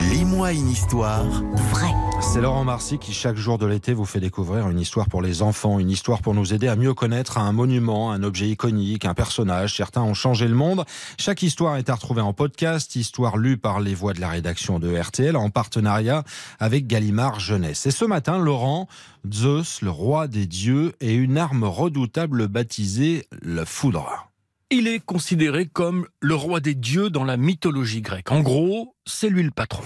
Lis-moi une histoire vrai. C'est Laurent Marcy qui, chaque jour de l'été, vous fait découvrir une histoire pour les enfants, une histoire pour nous aider à mieux connaître un monument, un objet iconique, un personnage. Certains ont changé le monde. Chaque histoire est à retrouver en podcast, histoire lue par les voix de la rédaction de RTL en partenariat avec Gallimard Jeunesse. Et ce matin, Laurent, Zeus, le roi des dieux, et une arme redoutable baptisée le foudre. Il est considéré comme le roi des dieux dans la mythologie grecque. En gros, c'est lui le patron.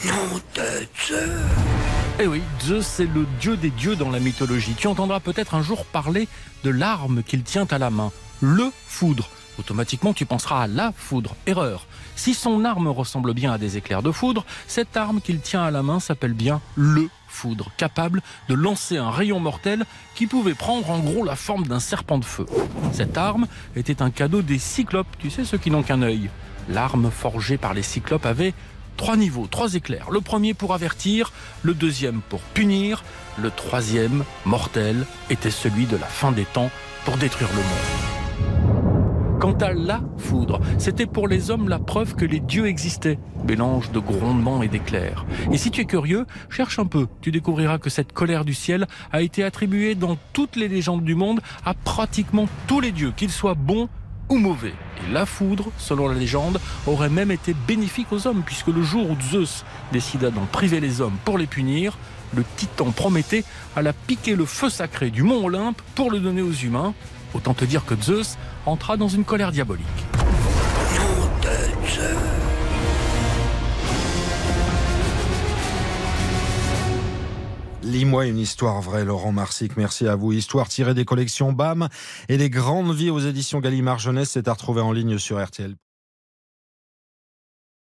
Eh oui, Zeus c'est le dieu des dieux dans la mythologie. Tu entendras peut-être un jour parler de l'arme qu'il tient à la main, le foudre. Automatiquement, tu penseras à la foudre. Erreur. Si son arme ressemble bien à des éclairs de foudre, cette arme qu'il tient à la main s'appelle bien le foudre, capable de lancer un rayon mortel qui pouvait prendre en gros la forme d'un serpent de feu. Cette arme était un cadeau des cyclopes, tu sais ceux qui n'ont qu'un œil. L'arme forgée par les cyclopes avait trois niveaux, trois éclairs. Le premier pour avertir, le deuxième pour punir, le troisième, mortel, était celui de la fin des temps pour détruire le monde. Quant à la foudre, c'était pour les hommes la preuve que les dieux existaient, mélange de grondements et d'éclairs. Et si tu es curieux, cherche un peu, tu découvriras que cette colère du ciel a été attribuée dans toutes les légendes du monde à pratiquement tous les dieux, qu'ils soient bons ou mauvais. Et la foudre, selon la légende, aurait même été bénéfique aux hommes, puisque le jour où Zeus décida d'en priver les hommes pour les punir, le titan Prométhée alla piquer le feu sacré du mont Olympe pour le donner aux humains. Autant te dire que Zeus entra dans une colère diabolique. Lis-moi une histoire vraie, Laurent Marsic. Merci à vous. Histoire tirée des collections BAM et les grandes vies aux éditions Gallimard Jeunesse. C'est à retrouver en ligne sur RTL.